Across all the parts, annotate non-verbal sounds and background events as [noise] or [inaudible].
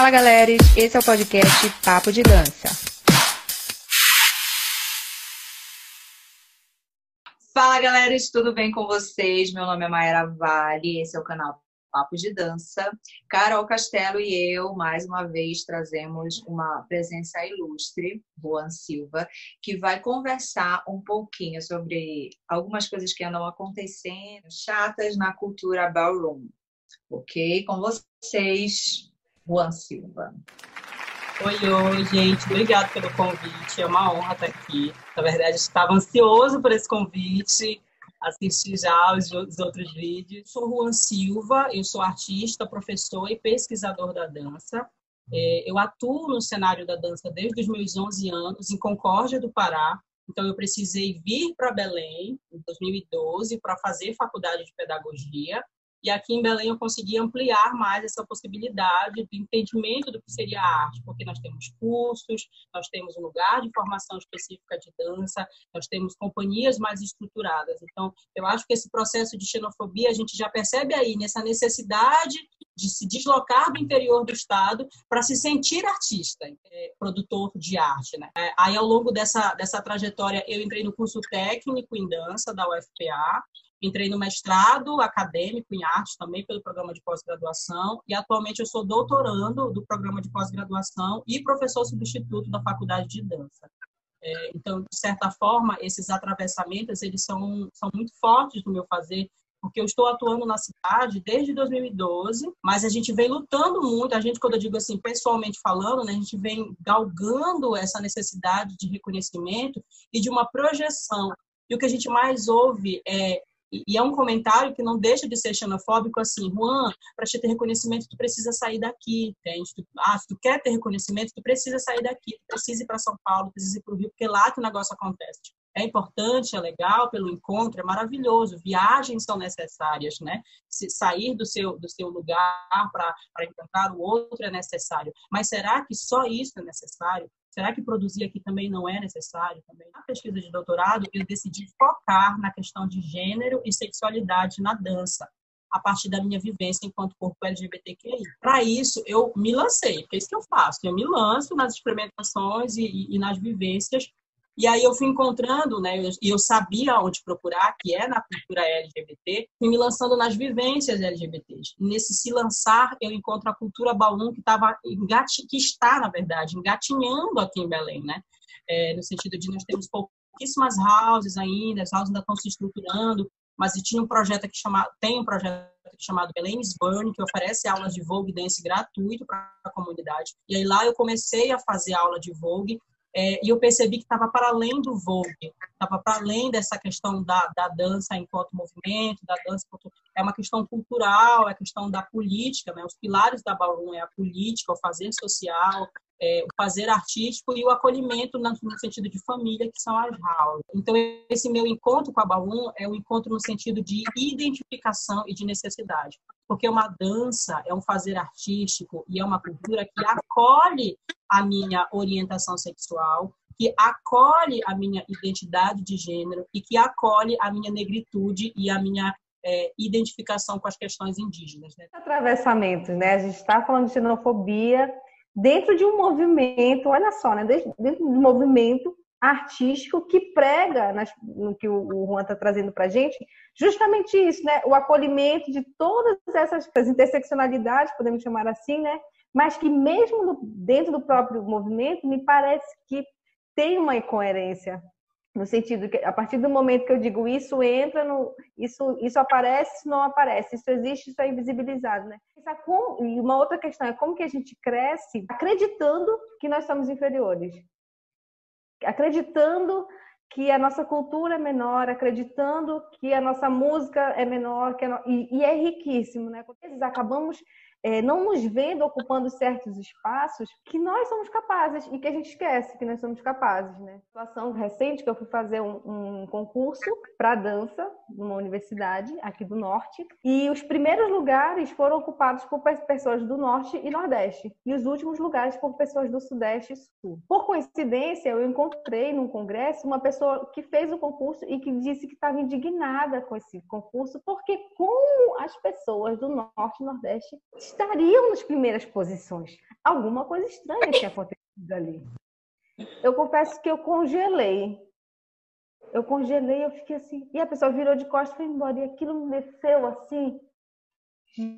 Fala, galera! Esse é o podcast Papo de Dança. Fala, galera! Tudo bem com vocês? Meu nome é Mayra Vale, esse é o canal Papo de Dança. Carol Castelo e eu, mais uma vez, trazemos uma presença ilustre, Juan Silva, que vai conversar um pouquinho sobre algumas coisas que andam acontecendo, chatas na cultura ballroom. Ok? Com vocês, Juan Silva. Oi, oi, gente. Obrigada pelo convite. É uma honra estar aqui. Na verdade, estava ansioso por esse convite assistir já os outros vídeos. Sou Juan Silva, eu sou artista, professor e pesquisador da dança. É, eu atuo no cenário da dança desde os meus 11 anos, em Concórdia do Pará. Então, eu precisei vir para Belém, em 2012, para fazer faculdade de pedagogia. E aqui em Belém eu consegui ampliar mais essa possibilidade do entendimento do que seria a arte, porque nós temos cursos, nós temos um lugar de formação específica de dança, nós temos companhias mais estruturadas. Então, eu acho que esse processo de xenofobia a gente já percebe aí nessa necessidade de se deslocar do interior do estado para se sentir artista, é, produtor de arte, né? É, aí ao longo dessa dessa trajetória eu entrei no curso técnico em dança da UFPA Entrei no mestrado acadêmico em arte também pelo programa de pós-graduação e atualmente eu sou doutorando do programa de pós-graduação e professor substituto da faculdade de dança. É, então, de certa forma, esses atravessamentos eles são, são muito fortes no meu fazer, porque eu estou atuando na cidade desde 2012, mas a gente vem lutando muito, a gente, quando eu digo assim, pessoalmente falando, né, a gente vem galgando essa necessidade de reconhecimento e de uma projeção. E o que a gente mais ouve é e é um comentário que não deixa de ser xenofóbico, assim, Juan, para te ter reconhecimento, tu precisa sair daqui, entende? Ah, se tu quer ter reconhecimento, tu precisa sair daqui, tu precisa ir para São Paulo, precisa ir para o Rio, porque lá que o negócio acontece. É importante, é legal pelo encontro, é maravilhoso. Viagens são necessárias, né? Se sair do seu, do seu lugar para encontrar o outro é necessário. Mas será que só isso é necessário? Será que produzir aqui também não é necessário? Também na pesquisa de doutorado, eu decidi focar na questão de gênero e sexualidade na dança, a partir da minha vivência enquanto corpo LGBTQI. Para isso, eu me lancei, porque é isso que eu faço. Eu me lanço nas experimentações e, e, e nas vivências e aí eu fui encontrando, né, e eu sabia onde procurar, que é na cultura LGBT, fui me lançando nas vivências LGBTs. nesse se lançar, eu encontro a cultura Baum que estava que está, na verdade, engatinhando aqui em Belém, né? É, no sentido de nós temos pouquíssimas houses ainda, as houses ainda estão se estruturando, mas tinha um projeto que chama, tem um projeto chamado Belém Burn, que oferece aulas de Vogue Dance gratuito para a comunidade. E aí lá eu comecei a fazer aula de Vogue é, e eu percebi que estava para além do Vogue, estava para além dessa questão da, da dança enquanto movimento, da dança enquanto, é uma questão cultural, é questão da política, né? Os pilares da Ballroom é a política, o fazer social, é, o fazer artístico e o acolhimento no sentido de família, que são as houses. Então, esse meu encontro com a Balloon é um encontro no sentido de identificação e de necessidade. Porque uma dança é um fazer artístico e é uma cultura que acolhe a minha orientação sexual, que acolhe a minha identidade de gênero e que acolhe a minha negritude e a minha é, identificação com as questões indígenas. Né? Atravessamentos, né? A gente está falando de xenofobia dentro de um movimento, olha só, né? Dentro de um movimento artístico que prega nas, no que o Juan está trazendo para a gente, justamente isso, né? O acolhimento de todas essas interseccionalidades, podemos chamar assim, né? Mas que mesmo dentro do próprio movimento, me parece que tem uma incoerência no sentido que a partir do momento que eu digo isso entra no isso isso aparece isso não aparece isso existe isso é invisibilizado né? E uma outra questão é como que a gente cresce acreditando que nós somos inferiores. Acreditando que a nossa cultura é menor acreditando que a nossa música é menor que no... e, e, é riquíssimo né? Às vezes acabamos é, não nos vendo ocupando certos espaços que nós somos capazes e que a gente esquece que nós somos capazes, né? Situação recente que eu fui fazer um, um concurso para dança numa universidade aqui do norte e os primeiros lugares foram ocupados por pessoas do norte e nordeste e os últimos lugares por pessoas do sudeste e sul. Por coincidência, eu encontrei num congresso uma pessoa que fez o concurso e que disse que estava indignada com esse concurso porque como as pessoas do norte e nordeste estariam nas primeiras posições. Alguma coisa estranha tinha acontecido ali. Eu confesso que eu congelei. Eu congelei, eu fiquei assim. E a pessoa virou de costas e foi embora. E aquilo me desceu assim.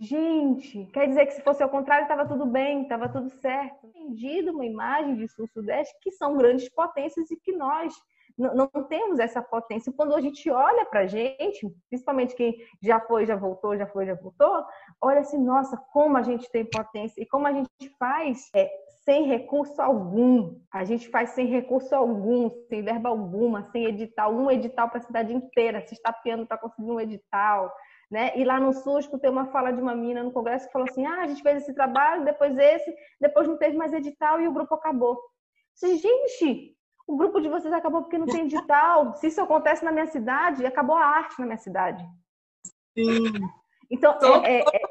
Gente, quer dizer que se fosse ao contrário, estava tudo bem, estava tudo certo. Entendido uma imagem de Sul-Sudeste que são grandes potências e que nós não, não temos essa potência. Quando a gente olha para a gente, principalmente quem já foi, já voltou, já foi, já voltou, olha assim, nossa, como a gente tem potência e como a gente faz é, sem recurso algum. A gente faz sem recurso algum, sem verba alguma, sem edital, um edital para a cidade inteira, se estapeando para conseguir um edital. Né? E lá no Sul, tem uma fala de uma mina no Congresso que falou assim: ah, a gente fez esse trabalho, depois esse, depois não teve mais edital e o grupo acabou. Gente, o grupo de vocês acabou porque não tem edital. Se isso acontece na minha cidade, acabou a arte na minha cidade. Sim. Então, é, é,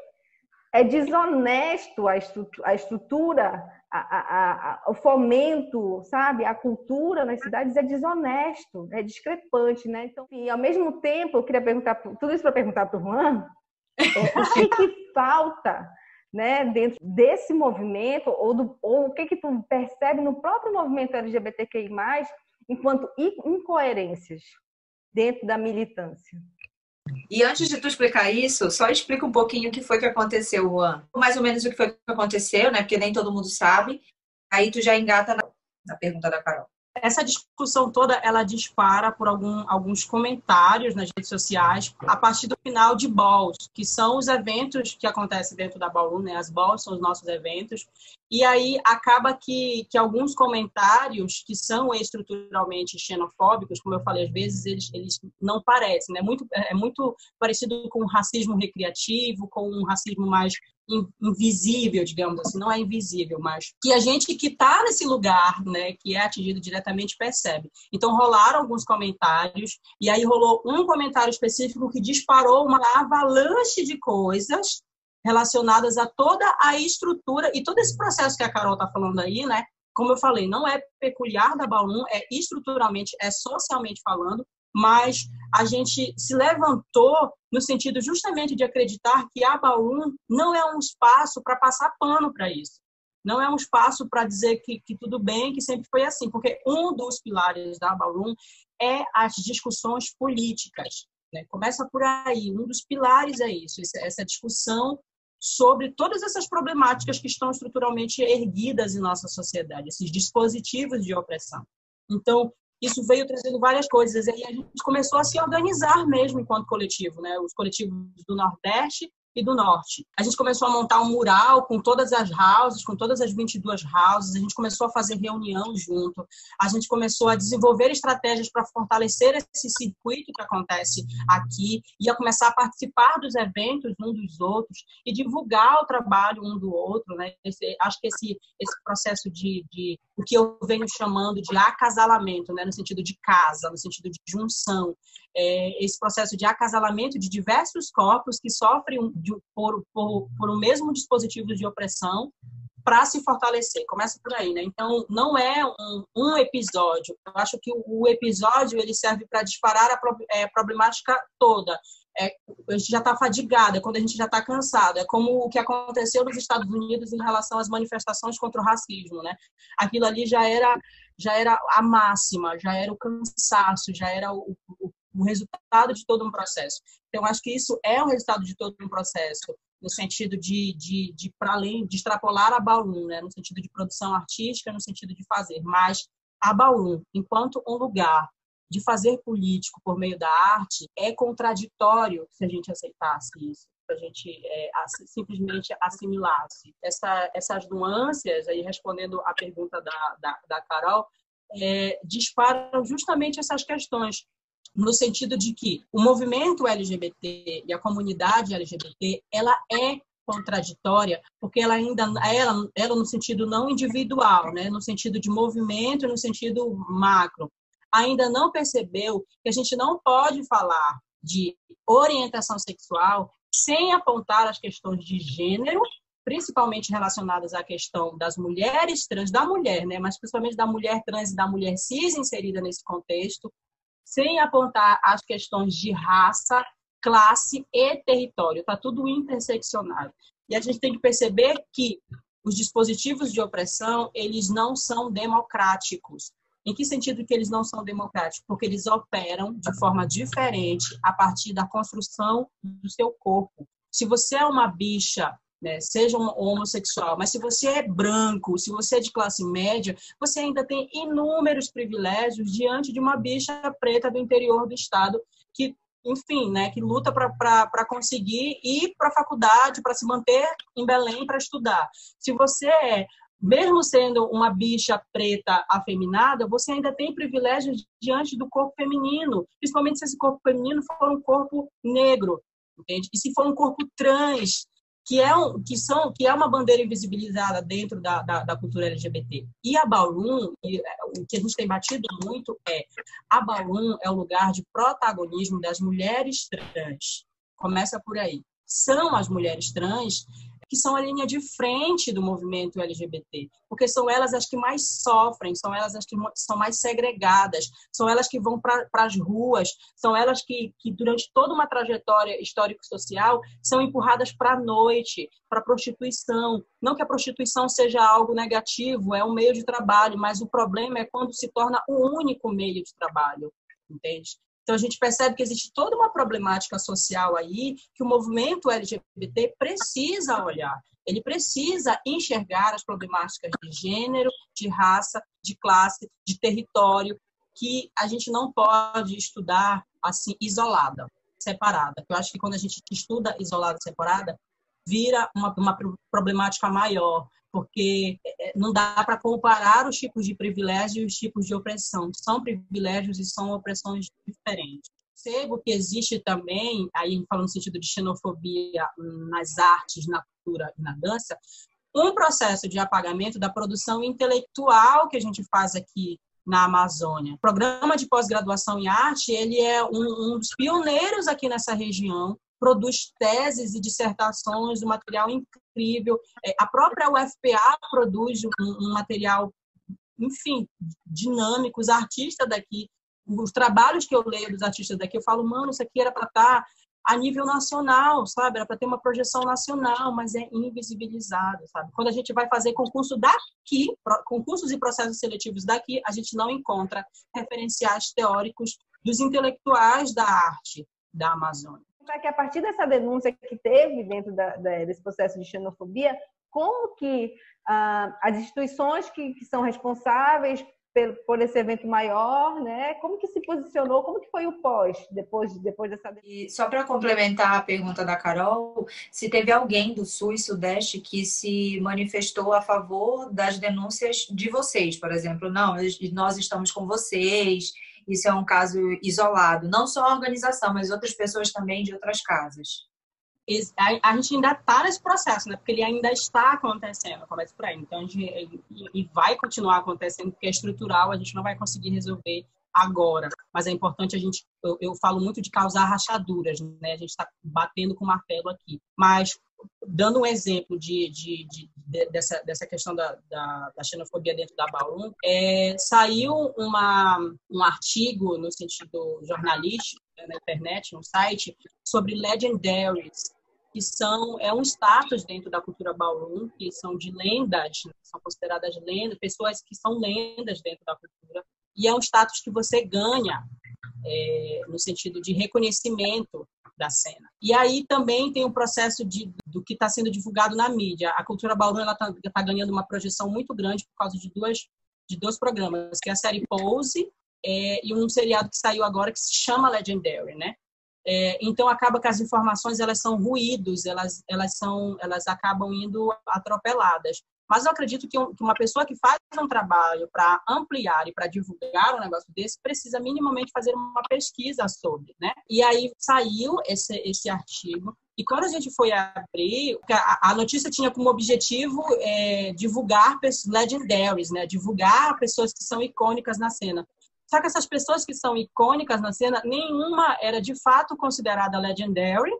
é, desonesto a estrutura, a, estrutura a, a, o fomento, sabe? A cultura nas cidades é desonesto, é discrepante, né? Então, e ao mesmo tempo, eu queria perguntar, tudo isso para perguntar para o Juan, [laughs] é, o que, que falta né, dentro desse movimento, ou, do, ou o que, que tu percebe no próprio movimento LGBTQI, enquanto incoerências dentro da militância? E antes de tu explicar isso, só explica um pouquinho o que foi que aconteceu, Juan. Mais ou menos o que foi que aconteceu, né? Porque nem todo mundo sabe. Aí tu já engata na, na pergunta da Carol essa discussão toda ela dispara por algum, alguns comentários nas redes sociais a partir do final de Balls, que são os eventos que acontecem dentro da Ballroom, né? As Balls são os nossos eventos. E aí acaba que, que alguns comentários que são estruturalmente xenofóbicos, como eu falei, às vezes eles, eles não parecem, né? Muito, é muito parecido com o racismo recreativo, com um racismo mais invisível, digamos assim, não é invisível, mas que a gente que está nesse lugar, né, que é atingido diretamente percebe. Então rolaram alguns comentários e aí rolou um comentário específico que disparou uma avalanche de coisas relacionadas a toda a estrutura e todo esse processo que a Carol está falando aí, né? Como eu falei, não é peculiar da Balloon, é estruturalmente, é socialmente falando, mas a gente se levantou no sentido justamente de acreditar que a Baum não é um espaço para passar pano para isso. Não é um espaço para dizer que, que, tudo bem, que sempre foi assim, porque um dos pilares da Baum é as discussões políticas. Né? Começa por aí, um dos pilares é isso, essa discussão sobre todas essas problemáticas que estão estruturalmente erguidas em nossa sociedade, esses dispositivos de opressão. Então, isso veio trazendo várias coisas. E a gente começou a se organizar mesmo enquanto coletivo, né? Os coletivos do Nordeste e do Norte. A gente começou a montar um mural com todas as houses, com todas as 22 houses, a gente começou a fazer reunião junto, a gente começou a desenvolver estratégias para fortalecer esse circuito que acontece aqui, ia começar a participar dos eventos um dos outros e divulgar o trabalho um do outro, né? Esse, acho que esse, esse processo de, de, o que eu venho chamando de acasalamento, né? no sentido de casa, no sentido de junção, é, esse processo de acasalamento de diversos corpos que sofrem de, por, por, por um mesmo dispositivo de opressão para se fortalecer. Começa por aí, né? Então, não é um, um episódio. Eu acho que o, o episódio ele serve para disparar a pro, é, problemática toda. É, a gente já está fadigado, é quando a gente já está cansado. É como o que aconteceu nos Estados Unidos em relação às manifestações contra o racismo, né? Aquilo ali já era já era a máxima, já era o cansaço, já era o, o, o resultado de todo um processo. Então, acho que isso é o resultado de todo um processo, no sentido de, de, de para além, de extrapolar a Bauru, né? no sentido de produção artística, no sentido de fazer. Mas a Bauru, enquanto um lugar de fazer político por meio da arte, é contraditório se a gente aceitasse isso a gente é, simplesmente assimilasse. Essa, essas nuances, aí respondendo a pergunta da, da, da Carol, é, disparam justamente essas questões no sentido de que o movimento LGBT e a comunidade LGBT, ela é contraditória, porque ela ainda ela, ela no sentido não individual, né, no sentido de movimento, no sentido macro, ainda não percebeu que a gente não pode falar de orientação sexual sem apontar as questões de gênero, principalmente relacionadas à questão das mulheres trans, da mulher, né, mas principalmente da mulher trans e da mulher cis inserida nesse contexto, sem apontar as questões de raça, classe e território. Está tudo interseccionado. E a gente tem que perceber que os dispositivos de opressão, eles não são democráticos. Em que sentido que eles não são democráticos? Porque eles operam de forma diferente a partir da construção do seu corpo. Se você é uma bicha, né, seja um homossexual, mas se você é branco, se você é de classe média, você ainda tem inúmeros privilégios diante de uma bicha preta do interior do estado que enfim, né, que luta para conseguir ir para a faculdade, para se manter em Belém para estudar. Se você é, mesmo sendo uma bicha preta afeminada, você ainda tem privilégios diante do corpo feminino, principalmente se esse corpo feminino for um corpo negro, entende? E se for um corpo trans, que é, um, que são, que é uma bandeira invisibilizada dentro da, da, da cultura LGBT. E a Ballroom, e, é, o que a gente tem batido muito é a Ballroom é o lugar de protagonismo das mulheres trans. Começa por aí. São as mulheres trans que são a linha de frente do movimento LGBT, porque são elas as que mais sofrem, são elas as que são mais segregadas, são elas que vão para as ruas, são elas que, que, durante toda uma trajetória histórico-social, são empurradas para a noite, para a prostituição. Não que a prostituição seja algo negativo, é um meio de trabalho, mas o problema é quando se torna o único meio de trabalho, entende? Então, a gente percebe que existe toda uma problemática social aí que o movimento LGBT precisa olhar. Ele precisa enxergar as problemáticas de gênero, de raça, de classe, de território, que a gente não pode estudar assim isolada, separada. Eu acho que quando a gente estuda isolada, separada, vira uma, uma problemática maior, porque é, não dá para comparar os tipos de privilégio e os tipos de opressão. São privilégios e são opressões diferentes. Percebo que existe também, aí falando no sentido de xenofobia nas artes, na cultura e na dança, um processo de apagamento da produção intelectual que a gente faz aqui na Amazônia. O programa de pós-graduação em arte, ele é um, um dos pioneiros aqui nessa região produz teses e dissertações, um material incrível. É, a própria UFPA produz um, material, enfim, dinâmico. Os artistas daqui, os trabalhos que eu leio dos artistas daqui, eu falo, mano, isso aqui era para estar tá a nível nacional, sabe? Era para ter uma projeção nacional, mas é invisibilizado, sabe? Quando a gente vai fazer concurso daqui, concursos e processos seletivos daqui, a gente não encontra referenciais teóricos dos intelectuais da arte da Amazônia que a partir dessa denúncia que teve dentro da, da, desse processo de xenofobia, como que ah, as instituições que, que são responsáveis por, por, esse evento maior, né? Como que se posicionou? Como que foi o pós depois depois dessa? E só para complementar a pergunta da Carol, se teve alguém do Sul e Sudeste que se manifestou a favor das denúncias de vocês, por exemplo, não, nós estamos com vocês isso é um caso isolado. Não só a organização, mas outras pessoas também de outras casas. A gente ainda está nesse processo, né? Porque ele ainda está acontecendo, começa por aí. Então, a gente, e vai continuar acontecendo, porque é estrutural, a gente não vai conseguir resolver agora. Mas é importante a gente, eu, eu falo muito de causar rachaduras, né? A gente está batendo com martelo aqui. Mas dando um exemplo de, de, de, de dessa, dessa questão da, da, da, xenofobia dentro da Baum, é, saiu uma, um artigo no sentido jornalístico né, na internet, no site, sobre legendaries, que são é um status dentro da cultura Baum, que são de lendas, né, são consideradas lendas, pessoas que são lendas dentro da cultura, e é um status que você ganha é, no sentido de reconhecimento da cena. E aí também tem o processo de, do que está sendo divulgado na mídia. A cultura bauru está tá ganhando uma projeção muito grande por causa de duas de dois programas, que é a série Pose é, e um seriado que saiu agora que se chama Legendary, né? É, então acaba que as informações elas são ruídos, elas elas são elas acabam indo atropeladas. Mas eu acredito que, uma pessoa que faz um trabalho para ampliar e para divulgar um negócio desse precisa minimamente fazer uma pesquisa sobre, né? E aí saiu esse, esse artigo. E quando a gente foi abrir, a, notícia tinha como objetivo é, divulgar legendaries, né? Divulgar pessoas que são icônicas na cena. Só que essas pessoas que são icônicas na cena, nenhuma era de fato considerada legendary,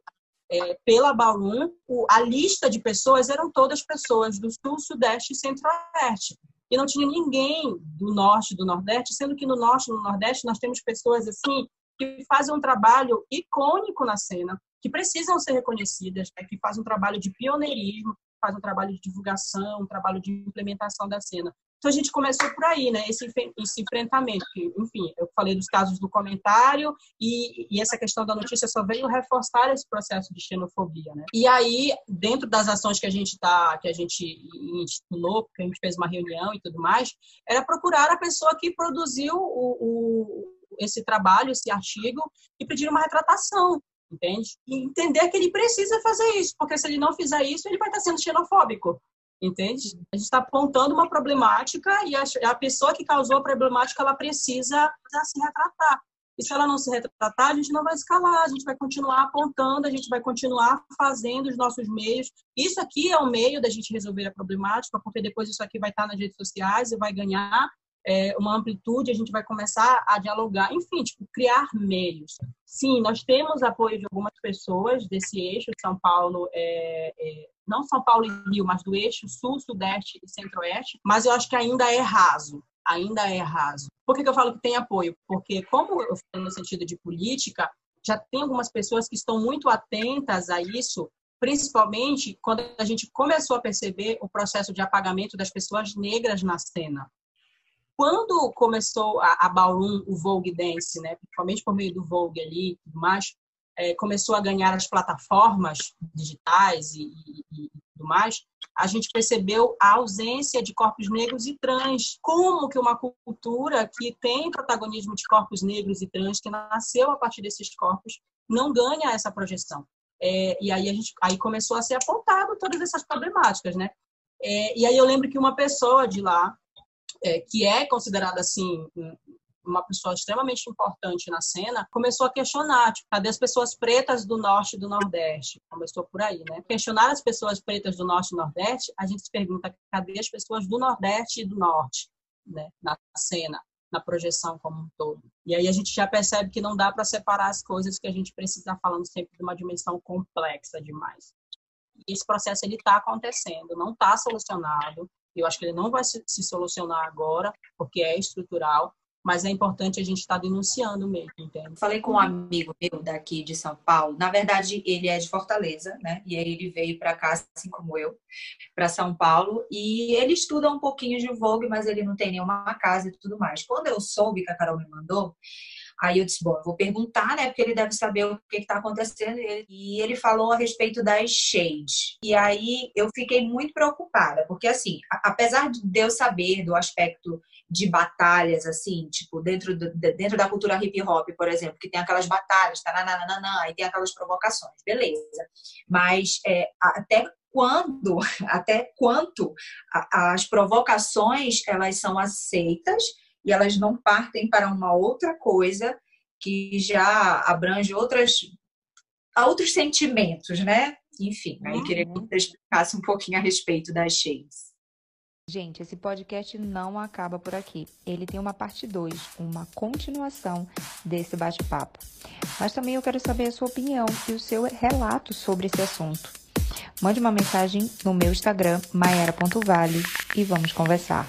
é, pela Ballroom, a lista de pessoas eram todas pessoas do Sul, Sudeste e Centro-Oeste. E não tinha ninguém do Norte do Nordeste, sendo que no Norte e no Nordeste nós temos pessoas assim que fazem um trabalho icônico na cena, que precisam ser reconhecidas, né? que fazem um trabalho de pioneirismo, faz um trabalho de divulgação, um trabalho de implementação da cena. Então a gente começou por aí, né? Esse, esse enfrentamento. Que, enfim, eu falei dos casos do comentário e, e, essa questão da notícia só veio reforçar esse processo de xenofobia, né? E aí, dentro das ações que a gente tá, que a gente estipulou, porque a gente fez uma reunião e tudo mais, era procurar a pessoa que produziu o, o esse trabalho, esse artigo, e pedir uma retratação, entende? E entender que ele precisa fazer isso, porque se ele não fizer isso, ele vai estar sendo xenofóbico, entende? A gente está apontando uma problemática e a, pessoa que causou a problemática, ela precisa se retratar. E se ela não se retratar, a gente não vai escalar, a gente vai continuar apontando, a gente vai continuar fazendo os nossos meios. Isso aqui é o meio da gente resolver a problemática, porque depois isso aqui vai estar nas redes sociais e vai ganhar é, uma amplitude, a gente vai começar a dialogar, enfim, tipo, criar meios. Sim, nós temos apoio de algumas pessoas desse eixo São Paulo, é, é, não São Paulo e Rio, mas do eixo sul, sudeste e centro-oeste, mas eu acho que ainda é raso, ainda é raso. Por que, que eu falo que tem apoio? Porque, como eu falo no sentido de política, já tem algumas pessoas que estão muito atentas a isso, principalmente quando a gente começou a perceber o processo de apagamento das pessoas negras na cena quando começou a, a Ballroom, o Vogue Dance, né, principalmente por meio do Vogue ali e tudo mais, é, começou a ganhar as plataformas digitais e, e, e, tudo mais, a gente percebeu a ausência de corpos negros e trans. Como que uma cultura que tem protagonismo de corpos negros e trans, que nasceu a partir desses corpos, não ganha essa projeção? É, e aí a gente aí começou a ser apontado todas essas problemáticas, né? É, e aí eu lembro que uma pessoa de lá é, que é considerada assim uma pessoa extremamente importante na cena, começou a questionar, tipo, cadê as pessoas pretas do norte e do nordeste? Começou por aí, né? Questionar as pessoas pretas do norte e nordeste, a gente se pergunta, cadê as pessoas do nordeste e do norte, né? Na cena, na projeção como um todo. E aí a gente já percebe que não dá para separar as coisas que a gente precisa estar falando sempre de uma dimensão complexa demais. E esse processo ele está acontecendo, não está solucionado. Eu acho que ele não vai se, se solucionar agora, porque é estrutural, mas é importante a gente estar tá denunciando mesmo, entende? Falei com um amigo meu daqui de São Paulo, na verdade ele é de Fortaleza, né? E aí ele veio para cá, assim como eu, para São Paulo, e ele estuda um pouquinho de Vogue, mas ele não tem nenhuma casa e tudo mais. Quando eu soube que a Carol me mandou, Aí eu disse, bom, vou perguntar, né? Porque ele deve saber o que está acontecendo. E ele falou a respeito das shades. E aí eu fiquei muito preocupada, porque assim, apesar de eu saber do aspecto de batalhas, assim, tipo, dentro, do, dentro da cultura hip hop, por exemplo, que tem aquelas batalhas, tananana, e tem aquelas provocações, beleza. Mas é, até quando, [laughs] até quanto as provocações elas são aceitas e elas não partem para uma outra coisa que já abrange outras, outros sentimentos, né? Enfim, aí uhum. queria que você explicasse um pouquinho a respeito das shades. Gente, esse podcast não acaba por aqui. Ele tem uma parte 2, uma continuação desse bate-papo. Mas também eu quero saber a sua opinião e o seu relato sobre esse assunto. Mande uma mensagem no meu Instagram, maera.vale, e vamos conversar.